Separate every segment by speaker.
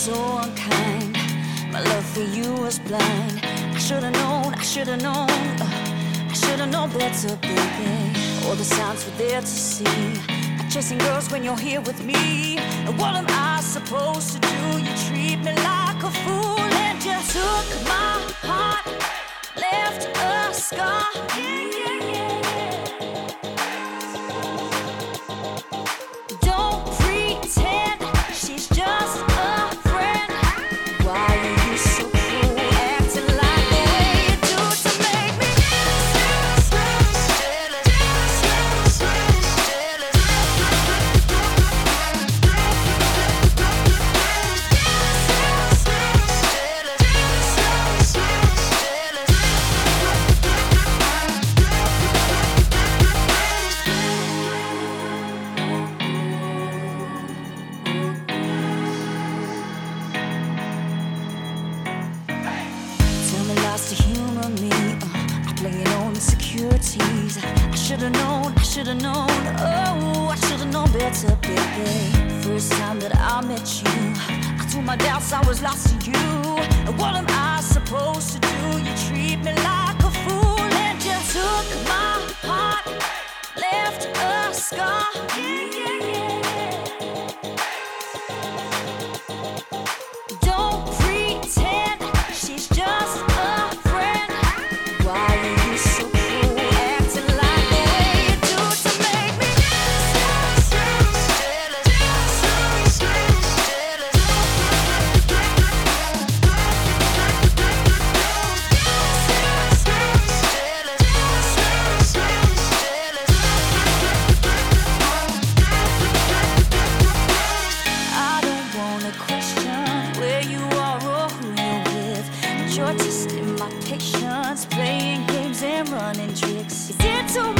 Speaker 1: so unkind. My love for you was blind. I should've known, I should've known, uh, I should've known better, baby. All the signs were there to see. I'm chasing girls when you're here with me. And what am I supposed to do? You treat me like a fool, and you took my heart, left a scar. Yeah, yeah, yeah. I was lost matrix. Is it too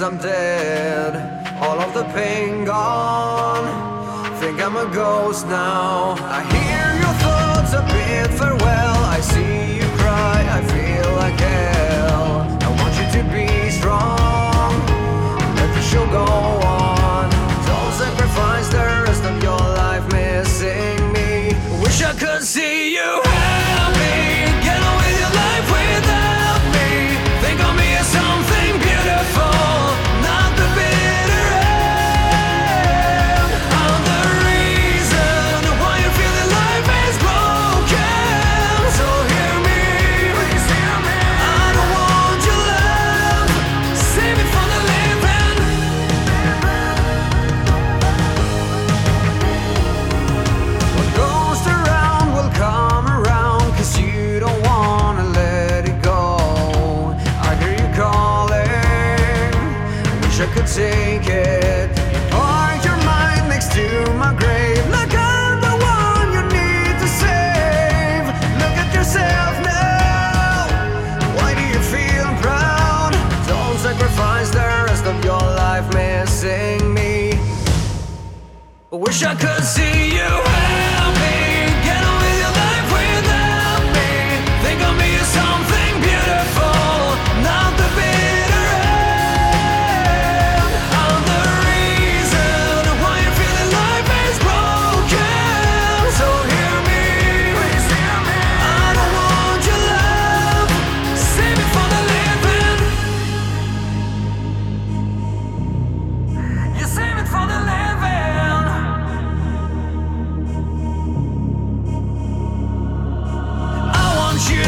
Speaker 2: someday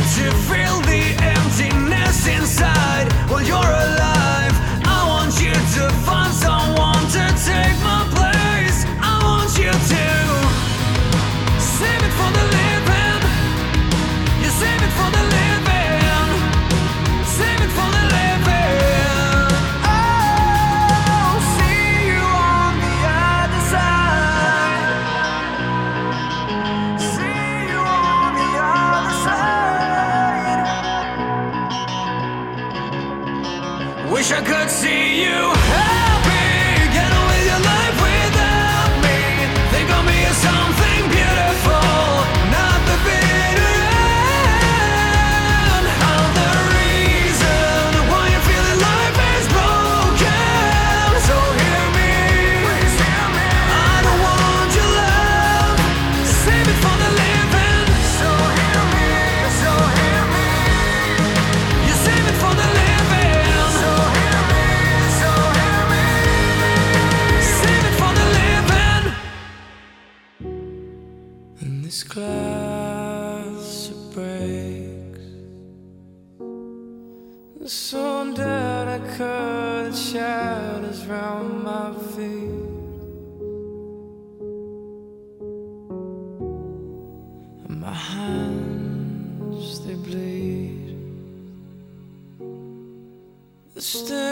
Speaker 2: you
Speaker 3: feel This
Speaker 4: glass breaks So that I cut shadows round my feet. And My hands, they bleed. Stay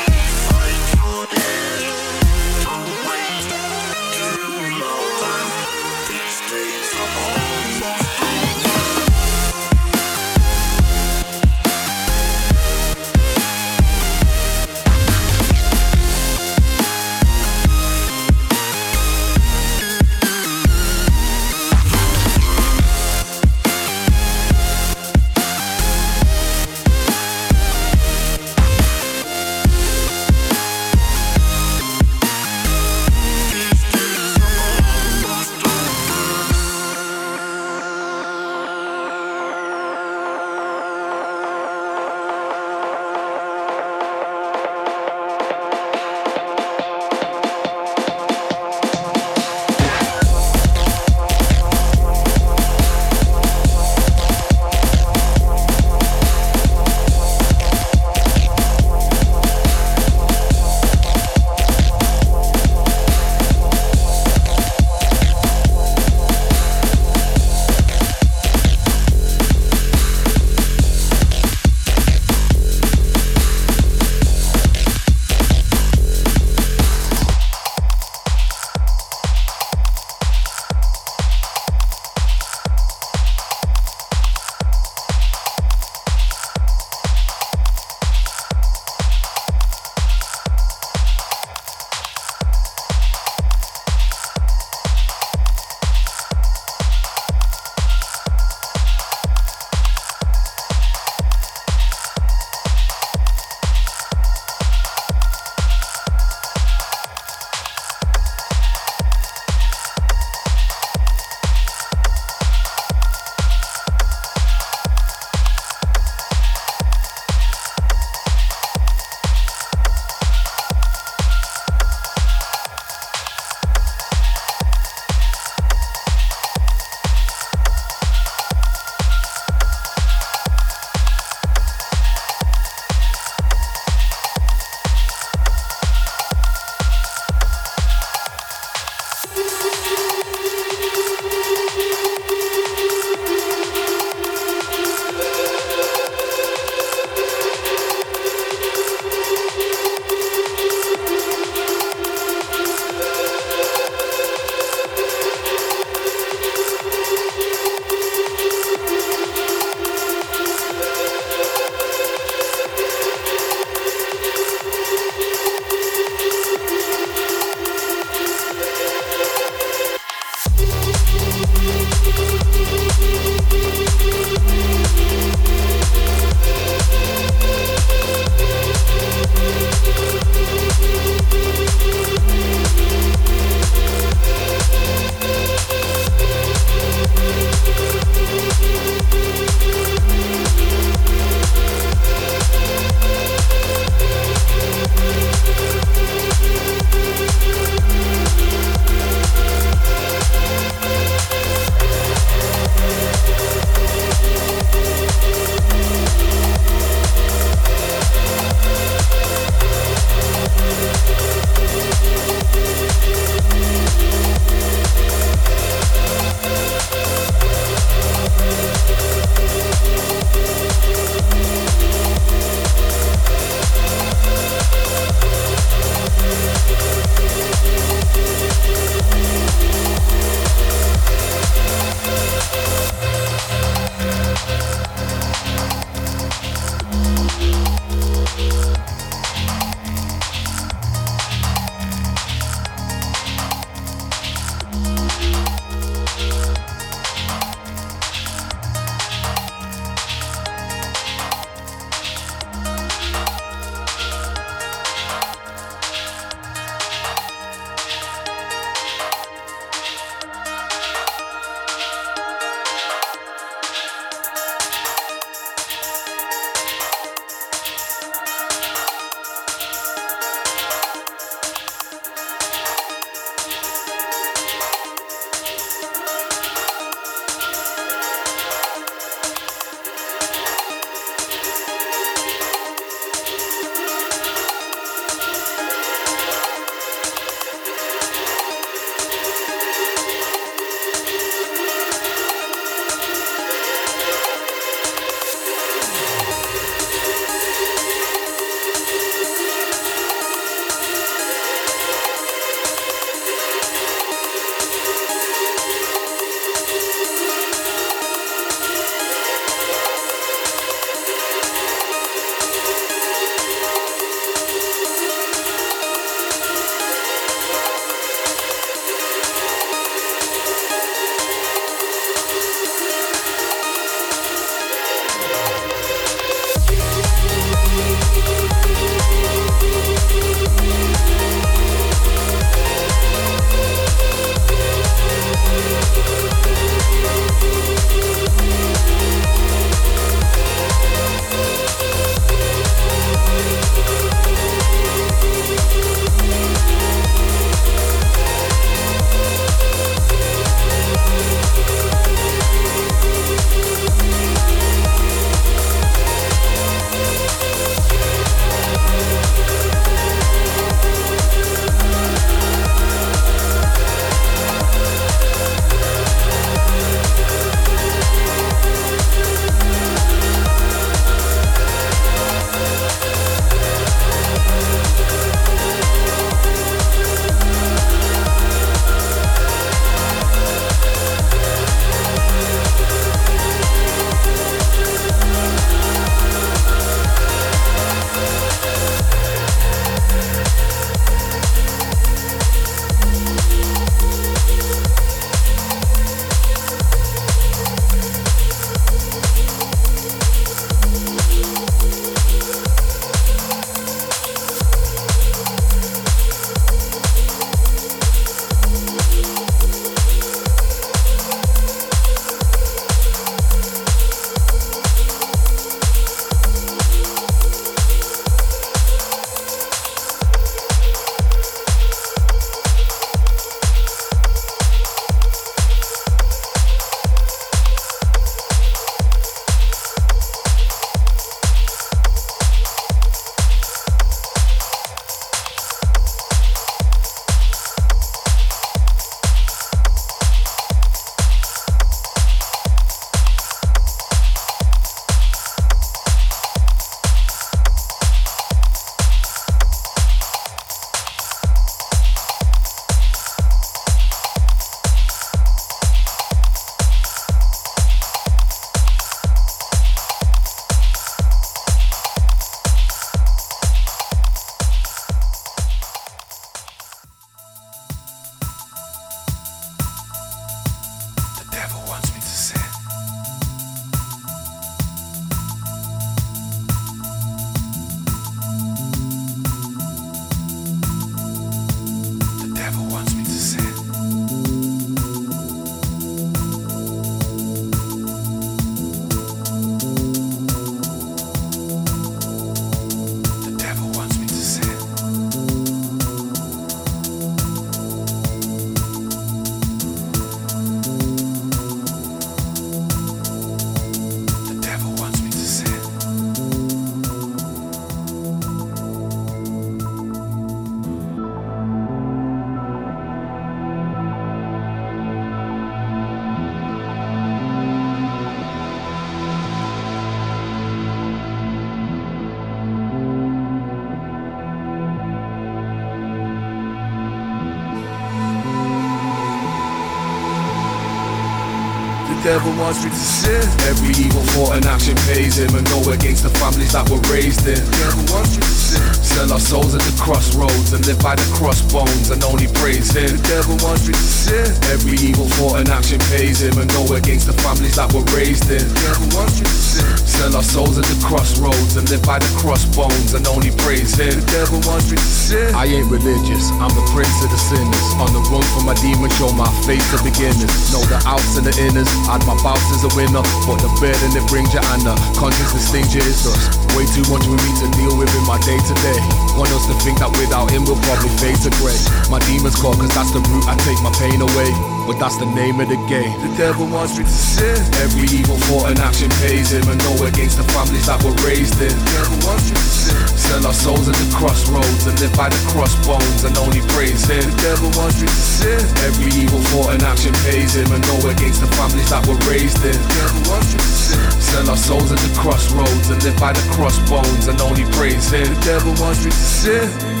Speaker 2: devil wants me to sin. Every evil thought and action pays him and go against the families that were raised in. Devil wants me to sin. Sell our souls at the crossroads and live by the crossbones and only praise him. The devil wants me to sin. Every evil thought and action pays him and go against the families that were raised in. The devil wants me to sin. Sell our souls at the crossroads and live by the crossbones and only praise him. The devil wants me to sin. I ain't religious, I'm the prince of the sinners. On the run from my demons, show my face to beginners. Know the outs and the inners. Had my bouts as a winner, but the burden it brings you and the conscience distinct is us. Way too much with me to deal with in my day to day. Want us to think that without him we'll probably fade to grey. My demons call cause that's the route I take my pain away. But that's the name of the game. The devil wants me to sin. Every evil thought and action pays him and go against the families that were raised in. The devil wants me to sin. Sell our souls at the crossroads and live by the crossbones and only praise him. The devil wants me to sin. Every evil thought and action pays him and go against the families that were raised in. The devil wants me to sin. Sell our souls at the crossroads and live by the crossbones and only praise him. The devil wants me to sin.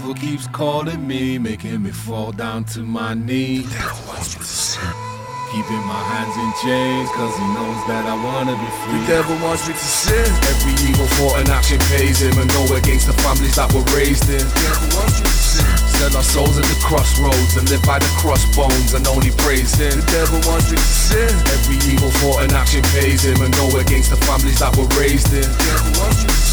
Speaker 2: Devil keeps calling me, making me fall down to my knees. Keeping my hands in chains, cause he knows that I wanna be free. The devil wants me to sin. Every evil thought and action pays him and go against the families that were raised in. The devil wants me to sin. Sell our souls at the crossroads and live by the crossbones and only praise him. The devil wants me to sin. Every evil thought and action pays him and go against the families that were raised in. The devil wants me to sin.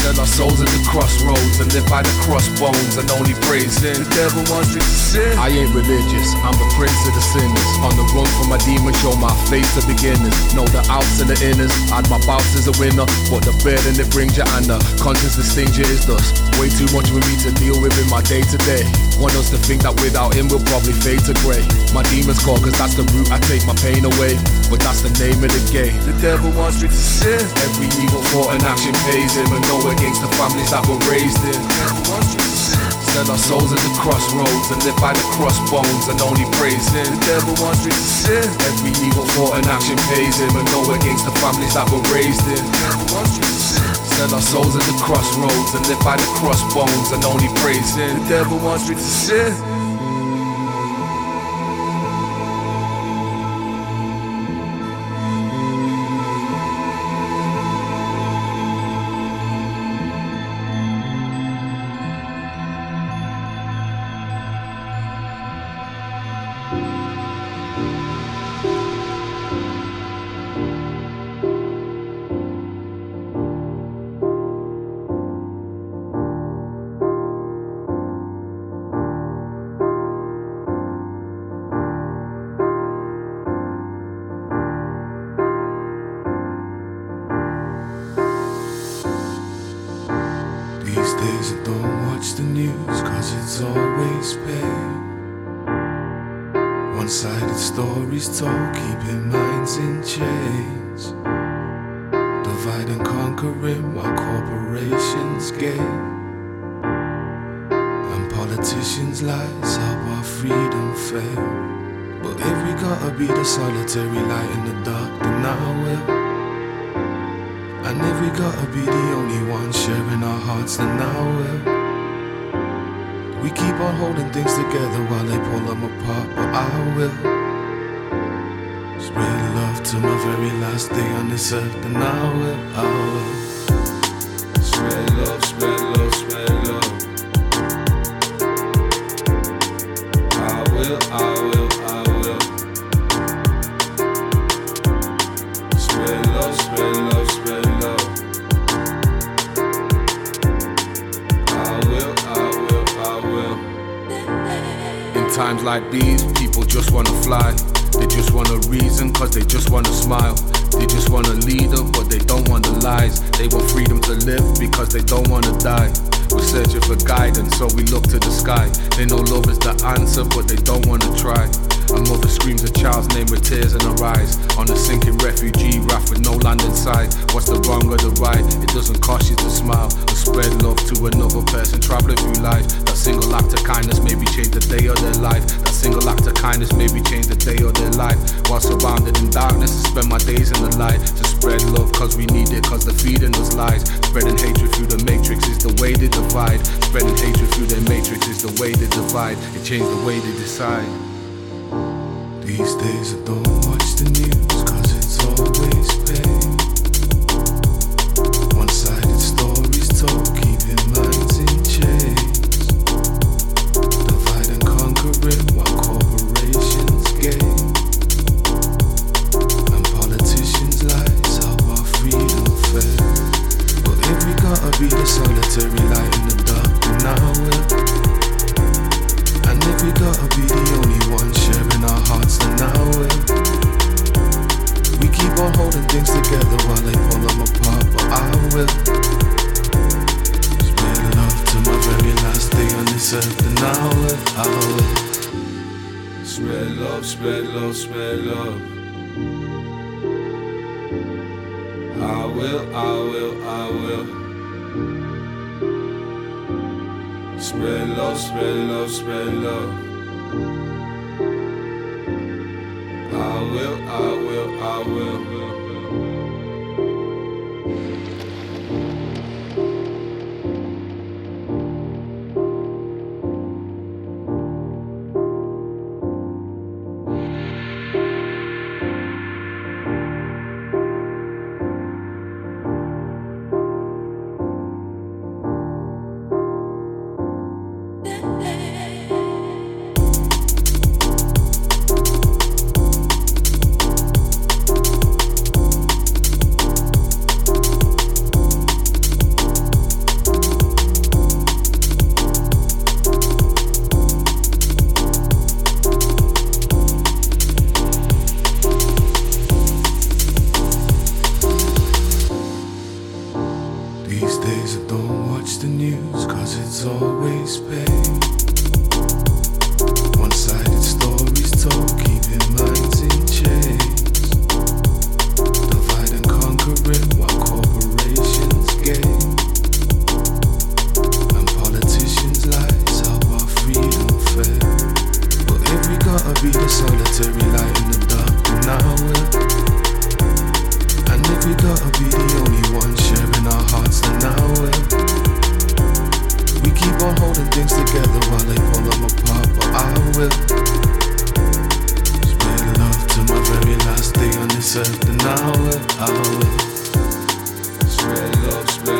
Speaker 2: Sell our souls at the crossroads and live by the crossbones and only praise him. The devil wants me to sin. I ain't religious, I'm the prince of the sinners. On the run from my demons, show my face to beginners. Know the outs and the inners. Add my bouts as a winner, but the burden it brings you and the conscience that stings you is dust. Way too much for me to deal with in my day to day. Want us to think that without him we'll probably fade to grey. My demons call cause that's the route I take my pain away. But that's the name of the game. The devil wants me to sin. Every evil thought and action pays him and go against the families that were raised in. The devil wants me to sin. Sell our souls at the crossroads and live by the crossbones and only praise him. The devil wants me to sin. Every evil thought and action pays him and go against the families that were raised in. The devil wants me to sin. Sell our souls at the crossroads and live by the crossbones and only praise. The devil wants me to sin.
Speaker 5: Hearts, then I will. We keep on holding things together while they pull them apart, but I will. Spread love to my very last day on this earth, then I will, I will. Spread love, spread love.
Speaker 2: Like these, people just wanna fly. They just want a reason, cause they just wanna smile. They just want a leader, but they don't want the lies. They want freedom to live because they don't wanna die. We're searching for guidance, so we look to the sky. They know love is the answer, but they don't wanna try. A mother screams a child's name with tears in her eyes. On a sinking refugee raft with no land in sight. What's the wrong or the right? It doesn't cost you to smile or spread love to another person traveling through life. That single act of kindness maybe change the day of their life. That single act of kindness maybe change the day of their life. While surrounded in darkness, I spend my days in the light. To spread love cause we need it, cause the feeding us lies. Spreading hatred through the matrix is the way they divide. Spreading hatred through their matrix is the way they divide. It changed the way they decide.
Speaker 5: We gotta be the solitary light in. And our hearts, then I. We keep on holding things together while they pull them apart, but I will. Spread love to my very last day on this earth, then I will, I will. Spread love, spread love, spread love. I will, I will, I will. Spread love, spread love, spread love. Will, I will, solitary light in the dark and now we're And if we gotta be the only ones sharing our hearts then now we're We keep on holding things together while they fall them apart but I will Spread love to my very last day on this earth and now I will Spread love, spread